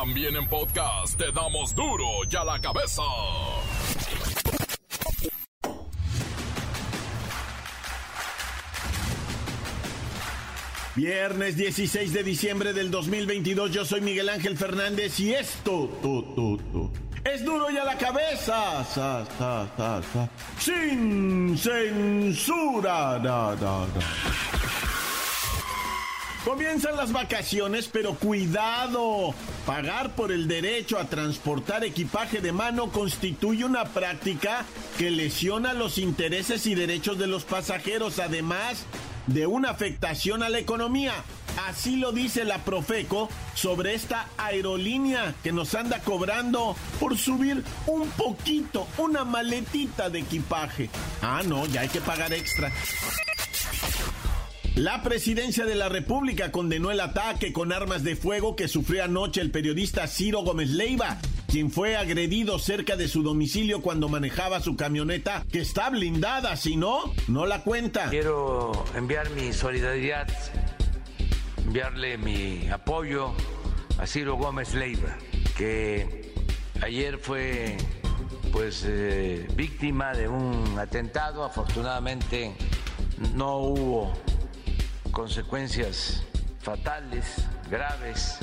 También en podcast te damos duro y a la cabeza. Viernes 16 de diciembre del 2022, yo soy Miguel Ángel Fernández y esto, es duro y a la cabeza, sin censura. Comienzan las vacaciones, pero cuidado. Pagar por el derecho a transportar equipaje de mano constituye una práctica que lesiona los intereses y derechos de los pasajeros, además de una afectación a la economía. Así lo dice la Profeco sobre esta aerolínea que nos anda cobrando por subir un poquito, una maletita de equipaje. Ah, no, ya hay que pagar extra. La presidencia de la República condenó el ataque con armas de fuego que sufrió anoche el periodista Ciro Gómez Leiva, quien fue agredido cerca de su domicilio cuando manejaba su camioneta que está blindada, si no, no la cuenta. Quiero enviar mi solidaridad, enviarle mi apoyo a Ciro Gómez Leiva, que ayer fue pues eh, víctima de un atentado, afortunadamente no hubo consecuencias fatales, graves.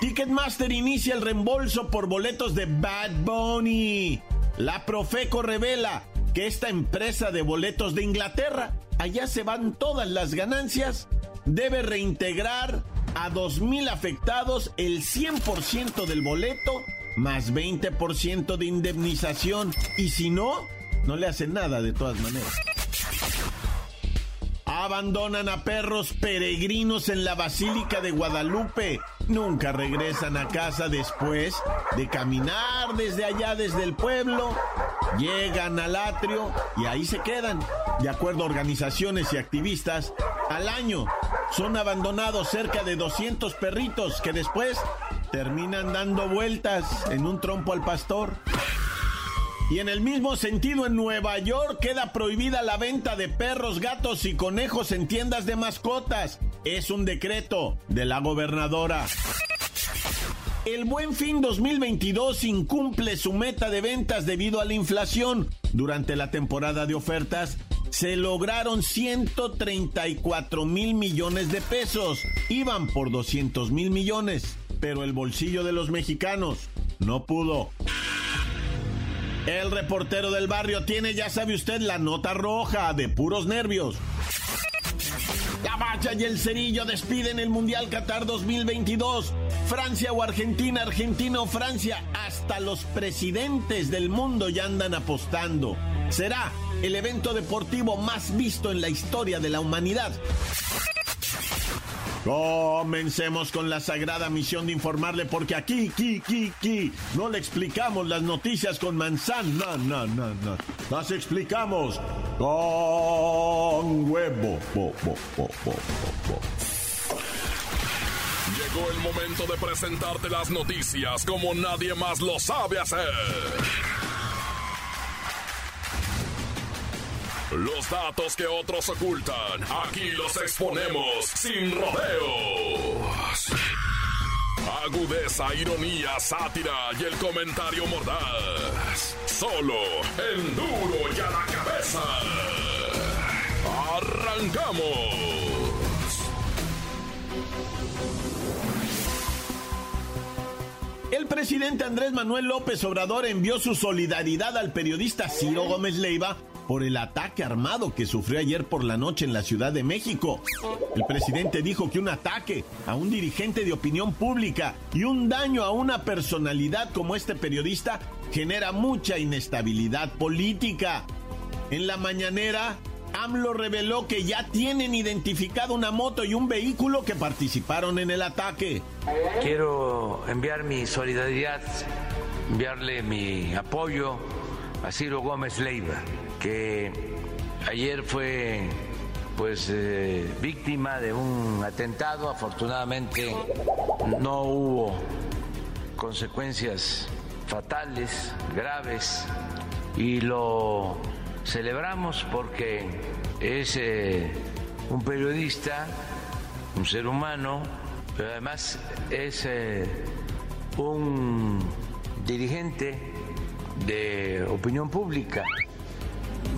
Ticketmaster inicia el reembolso por boletos de Bad Bunny. La Profeco revela que esta empresa de boletos de Inglaterra, allá se van todas las ganancias, debe reintegrar a 2.000 afectados el 100% del boleto más 20% de indemnización. Y si no, no le hacen nada de todas maneras. Abandonan a perros peregrinos en la Basílica de Guadalupe. Nunca regresan a casa después de caminar desde allá, desde el pueblo. Llegan al atrio y ahí se quedan. De acuerdo a organizaciones y activistas, al año son abandonados cerca de 200 perritos que después terminan dando vueltas en un trompo al pastor. Y en el mismo sentido, en Nueva York queda prohibida la venta de perros, gatos y conejos en tiendas de mascotas. Es un decreto de la gobernadora. El Buen Fin 2022 incumple su meta de ventas debido a la inflación. Durante la temporada de ofertas se lograron 134 mil millones de pesos. Iban por 200 mil millones, pero el bolsillo de los mexicanos no pudo. El reportero del barrio tiene, ya sabe usted, la nota roja de puros nervios. La Bacha y el Cerillo despiden el Mundial Qatar 2022. Francia o Argentina, Argentina o Francia, hasta los presidentes del mundo ya andan apostando. Será el evento deportivo más visto en la historia de la humanidad. Comencemos con la sagrada misión de informarle porque aquí, aquí, aquí, aquí, no le explicamos las noticias con manzana, no, no, no. Las explicamos con huevo. Bo, bo, bo. Llegó el momento de presentarte las noticias como nadie más lo sabe hacer. Los datos que otros ocultan, aquí los exponemos sin rodeos. Agudeza, ironía, sátira y el comentario mordaz. Solo el duro y a la cabeza. ¡Arrancamos! El presidente Andrés Manuel López Obrador envió su solidaridad al periodista Ciro Gómez Leiva por el ataque armado que sufrió ayer por la noche en la Ciudad de México. El presidente dijo que un ataque a un dirigente de opinión pública y un daño a una personalidad como este periodista genera mucha inestabilidad política. En la mañanera, AMLO reveló que ya tienen identificado una moto y un vehículo que participaron en el ataque. Quiero enviar mi solidaridad, enviarle mi apoyo a Gómez Leiva, que ayer fue pues eh, víctima de un atentado, afortunadamente no hubo consecuencias fatales, graves, y lo celebramos porque es eh, un periodista, un ser humano pero además es eh, un dirigente de opinión pública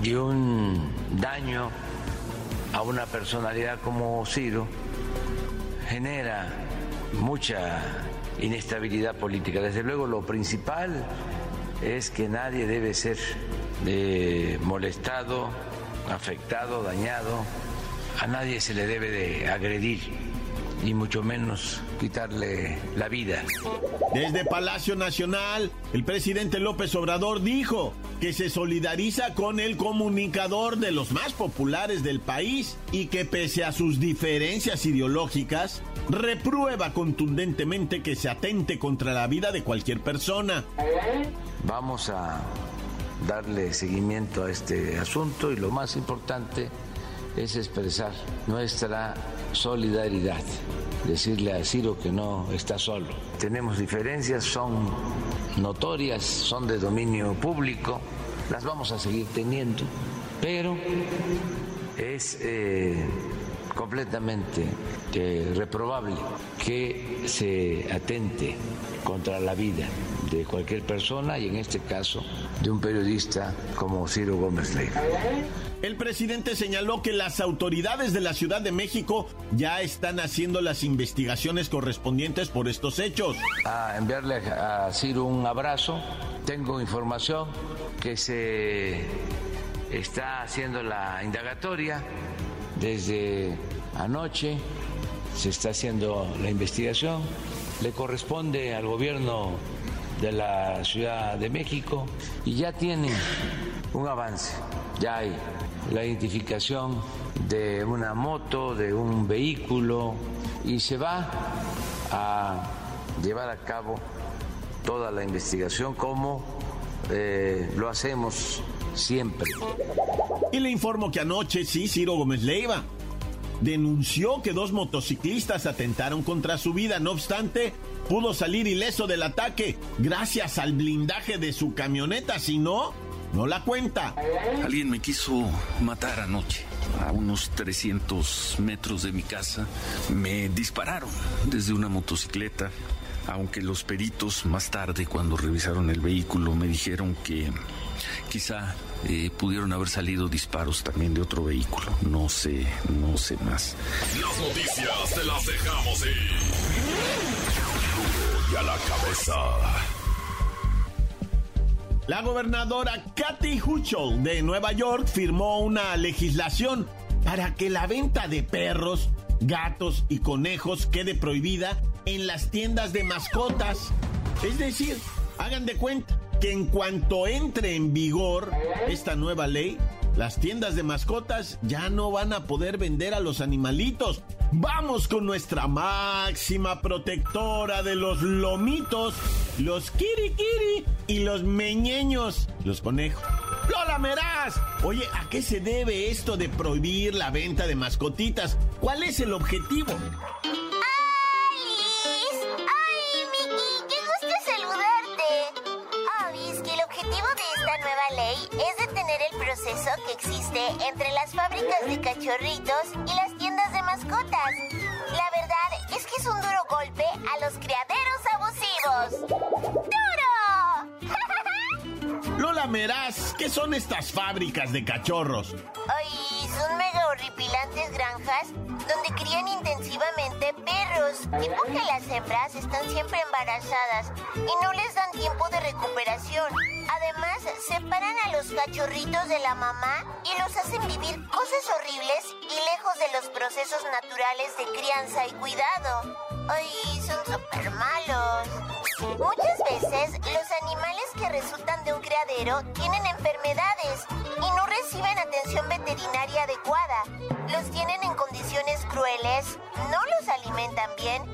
y un daño a una personalidad como Ciro genera mucha inestabilidad política. Desde luego lo principal es que nadie debe ser eh, molestado, afectado, dañado, a nadie se le debe de agredir y mucho menos quitarle la vida. Desde Palacio Nacional, el presidente López Obrador dijo que se solidariza con el comunicador de los más populares del país y que pese a sus diferencias ideológicas, reprueba contundentemente que se atente contra la vida de cualquier persona. Vamos a darle seguimiento a este asunto y lo más importante es expresar nuestra solidaridad, decirle a Ciro que no está solo. Tenemos diferencias, son notorias, son de dominio público, las vamos a seguir teniendo, pero es eh, completamente reprobable que se atente contra la vida de cualquier persona y en este caso de un periodista como Ciro Gómez Leiva. El presidente señaló que las autoridades de la Ciudad de México ya están haciendo las investigaciones correspondientes por estos hechos. A enviarle a Ciro un abrazo. Tengo información que se está haciendo la indagatoria desde anoche, se está haciendo la investigación. Le corresponde al gobierno de la Ciudad de México y ya tiene un avance, ya hay la identificación de una moto, de un vehículo y se va a llevar a cabo toda la investigación como eh, lo hacemos siempre. Y le informo que anoche sí, Ciro Gómez Leiva denunció que dos motociclistas atentaron contra su vida. No obstante, pudo salir ileso del ataque gracias al blindaje de su camioneta. Si no, no la cuenta. Alguien me quiso matar anoche. A unos 300 metros de mi casa me dispararon desde una motocicleta, aunque los peritos más tarde, cuando revisaron el vehículo, me dijeron que quizá eh, pudieron haber salido disparos también de otro vehículo. No sé, no sé más. Las noticias te las dejamos ir. Y a la cabeza. La gobernadora Kathy Hochul de Nueva York firmó una legislación para que la venta de perros, gatos y conejos quede prohibida en las tiendas de mascotas. Es decir, hagan de cuenta que en cuanto entre en vigor esta nueva ley, las tiendas de mascotas ya no van a poder vender a los animalitos. Vamos con nuestra máxima protectora de los lomitos, los kirikiri y los meñeños, los conejos. ¡Lola Meraz! Oye, ¿a qué se debe esto de prohibir la venta de mascotitas? ¿Cuál es el objetivo? ¡Alice! ¡Ay, Miki! ¡Qué gusto saludarte! El objetivo de esta nueva ley es detener el proceso que existe entre las fábricas de cachorritos y las La verdad es que es un duro golpe a los criaderos Meraz, ¿qué son estas fábricas de cachorros? Ay, son mega horripilantes granjas donde crían intensivamente perros. Tipo que las hembras están siempre embarazadas y no les dan tiempo de recuperación. Además, separan a los cachorritos de la mamá y los hacen vivir cosas horribles y lejos de los procesos naturales de crianza y cuidado. Ay, son súper malos. Muchas veces los resultan de un criadero tienen enfermedades y no reciben atención veterinaria adecuada. Los tienen en condiciones crueles, no los alimentan bien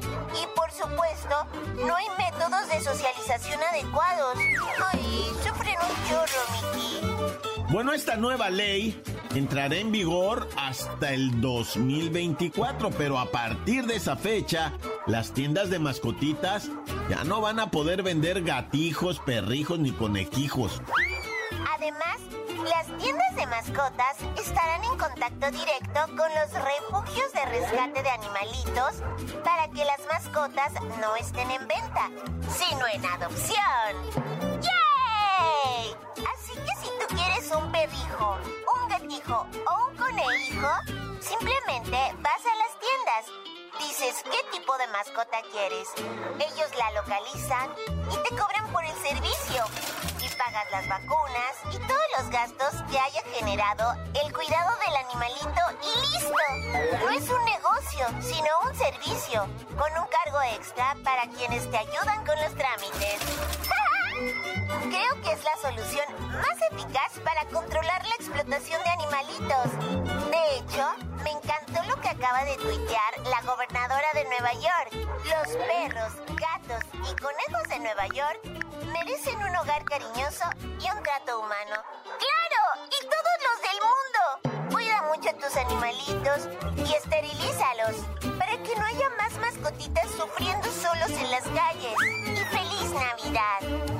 y por supuesto no hay métodos de socialización adecuados. Ay, sufren un chorro, Miki. Bueno, esta nueva ley entrará en vigor hasta el 2024, pero a partir de esa fecha, las tiendas de mascotitas ya no van a poder vender gatijos, perrijos ni conejijos. Además, las tiendas de mascotas estarán en contacto directo con los refugios de rescate de animalitos para que las mascotas no estén en venta, sino en adopción. ¡Yay! Un perrijo, un gatijo o un conejo, simplemente vas a las tiendas. Dices qué tipo de mascota quieres. Ellos la localizan y te cobran por el servicio pagas las vacunas y todos los gastos que haya generado el cuidado del animalito y listo. No es un negocio, sino un servicio, con un cargo extra para quienes te ayudan con los trámites. Creo que es la solución más eficaz para controlar la explotación de animalitos. De hecho, me encantó lo que acaba de tuitear la gobernadora de Nueva York. Los perros, gatos y conejos de Nueva York merecen un hogar cariñoso y un trato humano. ¡Claro! ¡Y todos los del mundo! Cuida mucho a tus animalitos y esterilízalos para que no haya más mascotitas sufriendo solos en las calles. ¡Y feliz Navidad!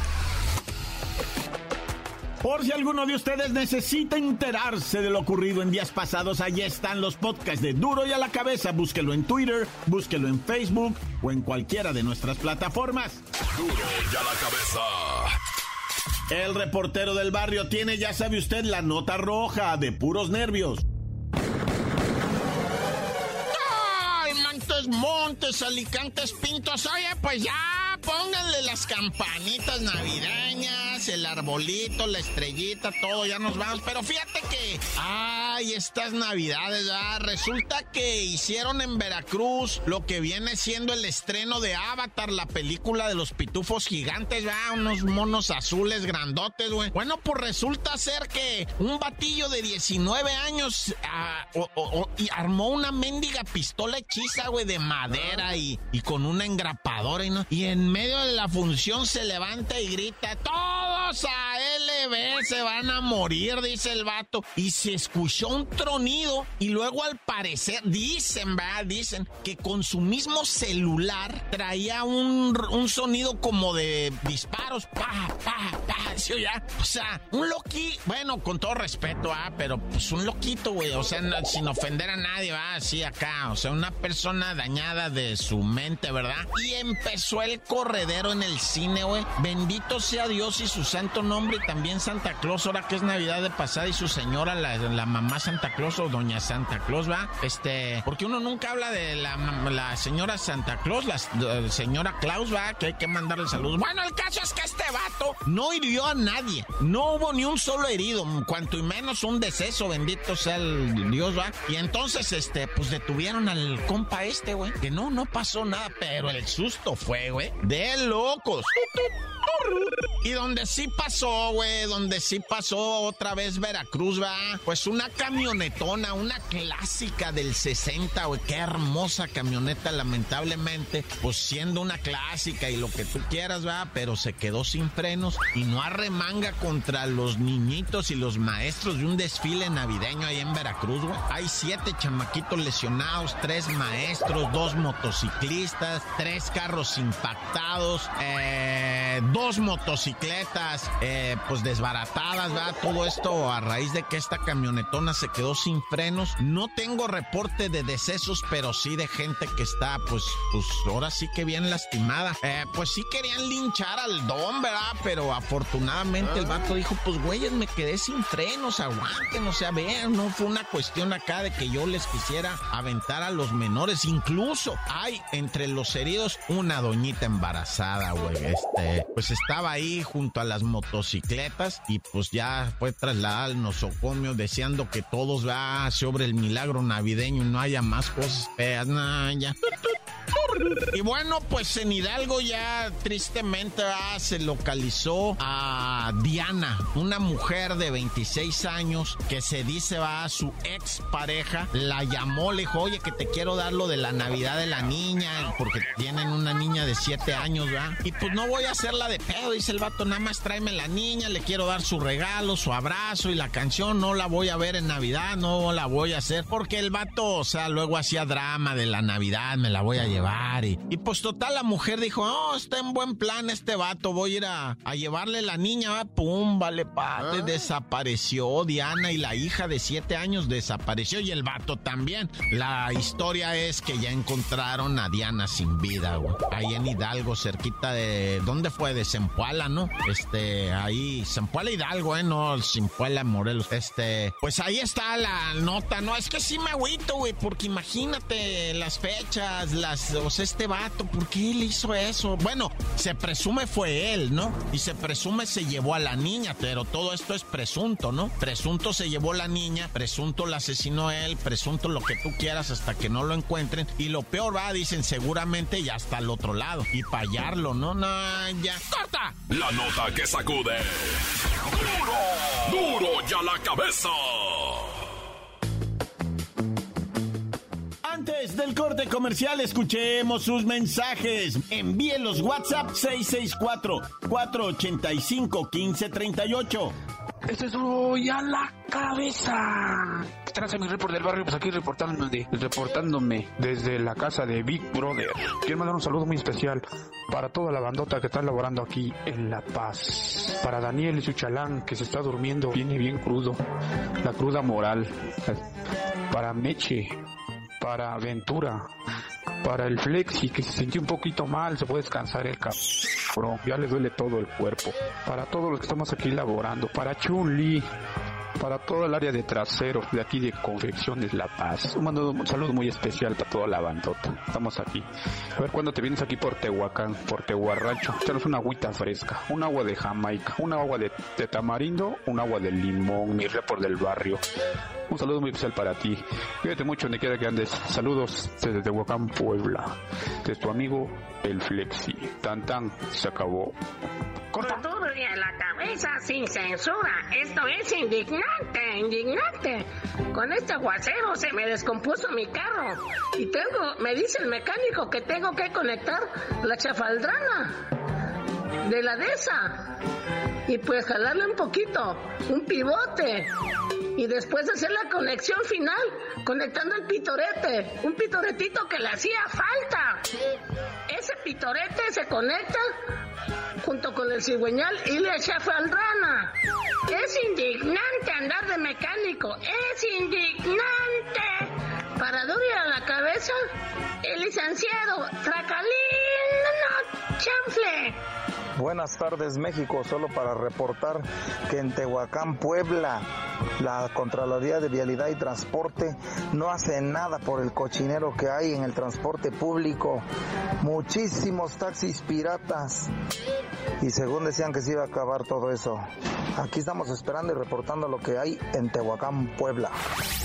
Por si alguno de ustedes necesita enterarse de lo ocurrido en días pasados, allí están los podcasts de Duro y a la cabeza. Búsquelo en Twitter, búsquelo en Facebook o en cualquiera de nuestras plataformas. Duro y a la cabeza. El reportero del barrio tiene, ya sabe usted, la nota roja de puros nervios. ¡Ay, Montes, Montes, Alicantes, Pintos! Oye, pues ya, pónganle las campanitas navideñas, el arbolito, la estrellita, todo, ya nos vamos. Pero fíjate que, ay, estas navidades, ya, resulta que hicieron en Veracruz lo que viene siendo el estreno de Avatar, la película de los pitufos gigantes, ya, unos monos azules grandotes, güey. Bueno, pues resulta ser que un batillo de 19 años ah, armó una mendiga pistola hechiza, güey, de madera y, y con una engrapadora y no. Y en medio de la función se levanta y grita, todos a LB se van a morir, dice el vato. Y se escuchó un tronido y luego al parecer, dicen, ¿verdad? Dicen que con su mismo celular traía un, un sonido como de disparos, pa, pa, pa, ¿sí ya? O sea, un loqui, bueno, con todo respeto, ah, pero pues un loquito, güey, o sea, sin ofender a nadie, va, así acá, o sea, una persona dañada de su mente, ¿verdad? Y empezó el corredero en el cine, güey. Bendito sea Dios y su santo nombre y también Santa Claus, ahora que es Navidad de pasada y su señora, la, mamá Santa Claus o doña Santa Claus, va, este, porque uno nunca habla de la, señora Santa Claus, la señora Claus, va, que hay que mandarle saludos. Bueno, el caso es que este vato no hirió a nadie, no hubo ni un solo herido, cuanto y menos un deceso, bendito sea el Dios, va. Y entonces, este, pues detuvieron al compa este, güey, que no, no pasó nada, pero el susto fue, güey, de locos. Y donde sí pasó, güey, donde sí pasó otra vez Veracruz, va, pues una camionetona, una clásica del 60, güey, qué hermosa camioneta, lamentablemente, pues siendo una clásica y lo que tú quieras, va, pero se quedó sin frenos y no arremanga contra los niñitos y los maestros de un desfile navideño ahí en Veracruz, güey. Hay siete chamaquitos lesionados, tres maestros, dos motociclistas, tres carros impactados, eh, dos motocicletas, eh, pues desbaratadas, ¿verdad? Todo esto a raíz de que esta camionetona se quedó sin frenos. No tengo reporte de decesos, pero sí de gente que está, pues, pues ahora sí que bien lastimada. Eh, pues sí querían linchar al don, ¿verdad? Pero afortunadamente el vato dijo, pues güeyes, me quedé sin frenos, aguanten, o sea, vean, no fue una cuestión acá de que yo les quisiera aventar a los menores. Incluso hay entre los heridos una doñita embarazada, güey. Este, pues estaba ahí junto a las motocicletas y pues ya fue trasladada al nosocomio deseando que todos va sobre el milagro navideño y no haya más cosas feas, nah, ya. Y bueno, pues en Hidalgo ya tristemente ah, se localizó a Diana, una mujer de 26 años que se dice va a su ex pareja, la llamó, le dijo, oye, que te quiero dar lo de la Navidad de la niña, porque tienen una niña de 7 años, ¿verdad? Y pues no voy a hacerla de pedo, dice el vato, nada más tráeme la niña, le quiero dar su regalo, su abrazo y la canción, no la voy a ver en Navidad, no la voy a hacer, porque el vato, o sea, luego hacía drama de la Navidad, me la voy a llevar. Y, y pues total, la mujer dijo, oh, está en buen plan este vato, voy a ir a, llevarle la niña, ¿va? pum, vale, padre, ah. desapareció Diana y la hija de 7 años desapareció y el vato también. La historia es que ya encontraron a Diana sin vida, güey. Ahí en Hidalgo, cerquita de, ¿dónde fue? De Zempoala, ¿no? Este, ahí, Zempoala Hidalgo, ¿eh? No, Zempoala Morelos. Este, pues ahí está la nota, ¿no? Es que sí me agüito, güey, porque imagínate las fechas, las, o sea, este vato, ¿por qué le hizo eso? Bueno, se presume fue él, ¿no? Y se presume se llevó a la niña, pero todo esto es presunto, ¿no? Presunto se llevó la niña, presunto la asesinó él, presunto lo que tú quieras hasta que no lo encuentren. Y lo peor va, dicen, seguramente ya está al otro lado. Y para hallarlo, ¿no? No, ya. ¡Corta! La nota que sacude. ¡Duro! ¡Duro ya la cabeza! Del corte comercial, escuchemos sus mensajes. Envíe los WhatsApp 664-485-1538. Este es duro ya la cabeza. Están mi report del barrio, pues aquí reportándome, reportándome desde la casa de Big Brother. Quiero mandar un saludo muy especial para toda la bandota que está laborando aquí en La Paz. Para Daniel y su chalán que se está durmiendo, viene bien crudo. La cruda moral. Para Meche, para Aventura, para el Flexi que se sintió un poquito mal, se puede descansar el cabrón, ya le duele todo el cuerpo. Para todos los que estamos aquí laborando, para Chun-Li, para todo el área de trasero de aquí de Confecciones La Paz. Un, saludo muy especial para toda la bandota. Estamos aquí. A ver cuándo te vienes aquí por Tehuacán, por Tehuarrancho. Échanos una agüita fresca, un agua de Jamaica, un agua de, tamarindo, un agua de limón, mi report del barrio. Un saludo muy especial para ti. Cuídate mucho donde quiera que andes. Saludos desde Tehuacán, Puebla. De tu amigo El Flexi. Tan tan, se acabó. Corta. a la cabeza sin censura. Esto es indignante, indignante. Con este aguacero se me descompuso mi carro. Y tengo, me dice el mecánico que tengo que conectar la chafaldrana de la de esa. Y pues jalarle un poquito, un pivote. Y después hacer la conexión final, conectando el pitorete. Un pitoretito que le hacía falta. Ese pitorete se conecta junto con el cigüeñal y la chafaldrana. Es indignante andar de mecánico, es indignante. Para Duri a la cabeza, el licenciado Tracalín, no, chanfle. Buenas tardes México, solo para reportar que en Tehuacán, Puebla, la Contraloría de Vialidad y Transporte no hace nada por el cochinero que hay en el transporte público. Muchísimos taxis piratas. Y según decían que se iba a acabar todo eso. Aquí estamos esperando y reportando lo que hay en Tehuacán, Puebla.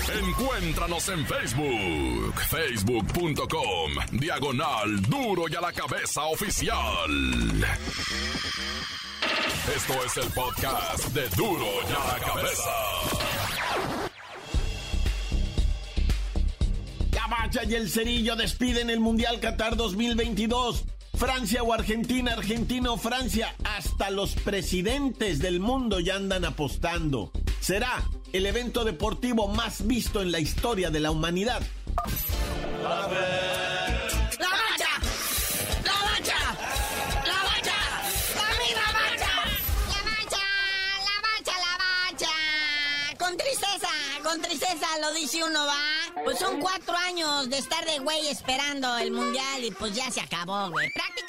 Encuéntranos en Facebook, facebook.com, diagonal duro y a la cabeza oficial. Esto es el podcast de duro y a la cabeza. La y el Cerillo despiden el Mundial Qatar 2022. Francia o Argentina, Argentina o Francia, hasta los presidentes del mundo ya andan apostando. Será el evento deportivo más visto en la historia de la humanidad. ¡La bacha! ¡La bacha! ¡La bacha! ¡La bacha! ¡La bacha! ¡La bacha! ¡La bacha! Con tristeza, con tristeza lo dice uno, va. Pues son cuatro años de estar de güey esperando el mundial y pues ya se acabó, güey. Prácticamente,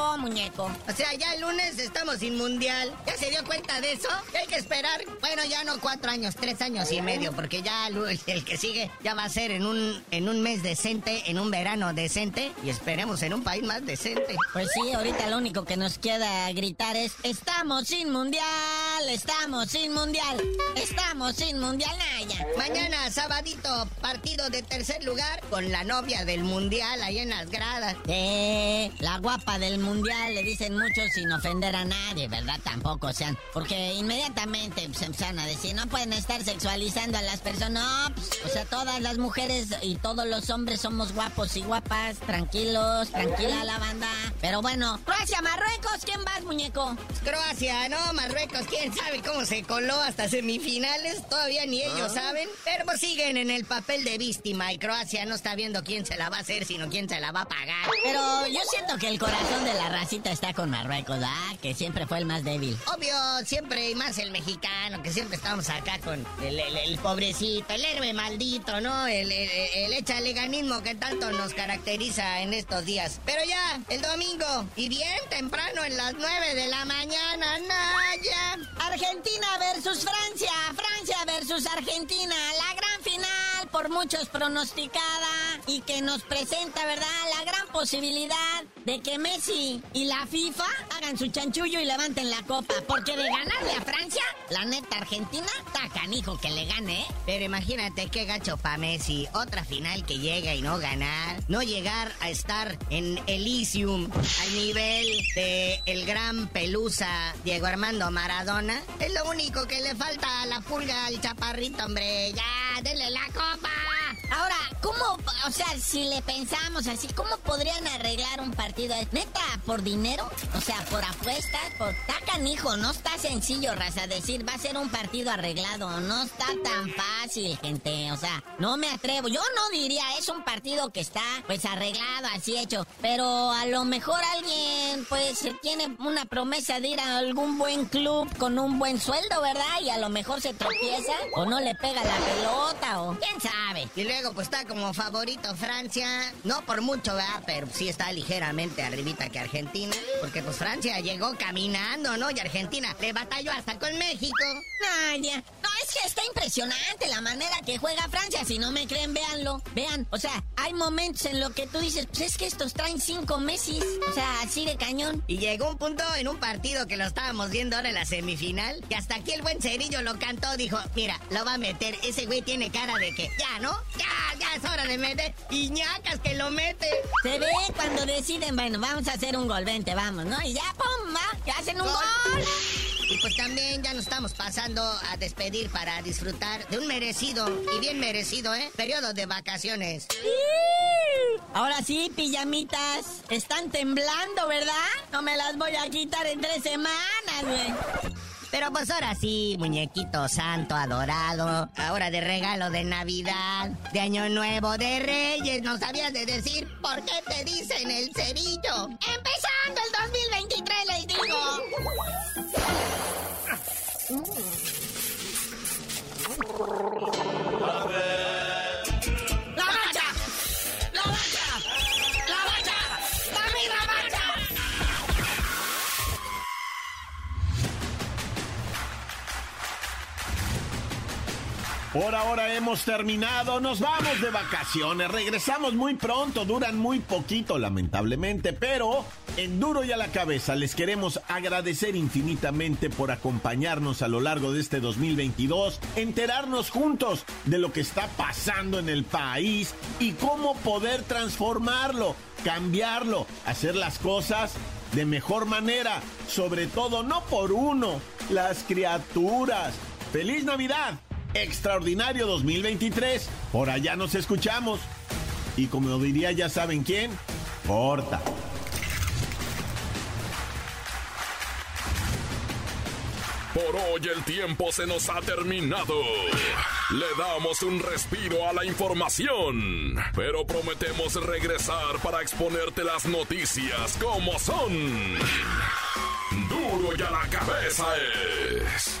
acabó, muñeco. O sea, ya el lunes estamos sin mundial. ¿Ya se dio cuenta de eso? Hay que esperar. Bueno, ya no cuatro años, tres años y medio, porque ya el, el que sigue ya va a ser en un, en un mes decente, en un verano decente y esperemos en un país más decente. Pues sí, ahorita lo único que nos queda gritar es: Estamos sin mundial, estamos sin mundial, estamos sin mundial, Naya. Mañana, sabadito, partido de tercer lugar con la novia del mundial ahí en las gradas. Eh, la guapa del mundial, le dicen muchos sin ofender a nadie, ¿verdad? Tampoco sean. Porque inmediatamente se empiezan a decir, no pueden estar sexualizando a las personas. No, pues, o sea, todas las mujeres y todos los hombres somos guapos y guapas, tranquilos, tranquila la banda. Pero bueno, Croacia, Marruecos, ¿quién vas, muñeco? Croacia, no, Marruecos, quién sabe cómo se coló hasta semifinales, todavía ni ellos Ah. saben. Pero pues siguen en el papel de víctima y Croacia no está viendo quién se la va a hacer, sino quién se la va a pagar. Pero yo siento que el corazón de la racita está con Marruecos, ¿ah? Que siempre fue el más débil. Obvio, siempre y más el mexicano, que siempre estamos acá con el, el- el pobrecito, el héroe maldito, ¿no? El, el, el echaleganismo que tanto nos caracteriza en estos días. Pero ya, el domingo, y bien temprano en las 9 de la mañana, Naya. Argentina versus Francia versus Argentina, la por muchos pronosticada y que nos presenta, ¿verdad? La gran posibilidad de que Messi y la FIFA hagan su chanchullo y levanten la copa, porque de ganarle a Francia, la neta Argentina, está canijo que le gane, ¿eh? Pero imagínate qué gacho pa' Messi. Otra final que llega y no ganar. No llegar a estar en Elysium al nivel de el gran pelusa Diego Armando Maradona. Es lo único que le falta a la pulga al chaparrito, hombre. Ya, denle la copa. Ahora, ¿cómo, o sea, si le pensamos así, cómo podrían arreglar un partido? ¿Neta, por dinero? O sea, por apuestas, por... Está canijo, no está sencillo, raza, decir, va a ser un partido arreglado. No está tan fácil, gente. O sea, no me atrevo. Yo no diría, es un partido que está, pues, arreglado, así hecho. Pero a lo mejor alguien, pues, tiene una promesa de ir a algún buen club con un buen sueldo, ¿verdad? Y a lo mejor se tropieza o no le pega la pelota o... ¿Quién sabe? Y luego pues está como favorito Francia, no por mucho, ¿verdad? Pero sí está ligeramente arribita que Argentina, porque pues Francia llegó caminando, ¿no? Y Argentina le batalló hasta con México. Ay, ya. No, es que está impresionante la manera que juega Francia. Si no me creen, véanlo. Vean, o sea, hay momentos en lo que tú dices, pues es que estos traen cinco meses. O sea, así de cañón. Y llegó un punto en un partido que lo estábamos viendo ahora en la semifinal, que hasta aquí el buen Cerillo lo cantó, dijo, mira, lo va a meter, ese güey tiene cara de que, ya, ¿no? Ya, ya es hora de meter, y ñacas que lo mete. Se ve cuando deciden, bueno, vamos a hacer un gol, vente, vamos, ¿no? Y ya, pum, va, ya hacen un gol. Y pues también ya nos estamos pasando a despedir para disfrutar de un merecido, y bien merecido, ¿eh? Periodo de vacaciones. Ahora sí, pijamitas, están temblando, ¿verdad? No me las voy a quitar en tres semanas, güey. Pero pues ahora sí, muñequito santo adorado, ahora de regalo de Navidad, de Año Nuevo, de Reyes, ¿no sabías de decir por qué te dicen el cerillo? Empezando el 2023, les digo. Por ahora hemos terminado, nos vamos de vacaciones, regresamos muy pronto, duran muy poquito lamentablemente, pero en duro y a la cabeza les queremos agradecer infinitamente por acompañarnos a lo largo de este 2022, enterarnos juntos de lo que está pasando en el país y cómo poder transformarlo, cambiarlo, hacer las cosas de mejor manera, sobre todo no por uno, las criaturas. ¡Feliz Navidad! Extraordinario 2023. Por allá nos escuchamos. Y como diría ya saben quién, corta. Por hoy el tiempo se nos ha terminado. Le damos un respiro a la información, pero prometemos regresar para exponerte las noticias como son. Duro y a la cabeza es